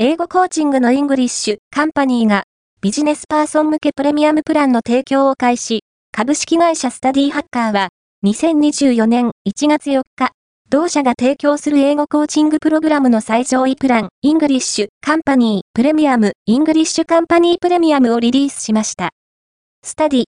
英語コーチングの ENGLISH COMPANY がビジネスパーソン向けプレミアムプランの提供を開始。株式会社スタディハッカーは2024年1月4日、同社が提供する英語コーチングプログラムの最上位プラン、 ENGLISH COMPANY プレミアム、 ENGLISH COMPANY プレミアムをリリースしました。スタディ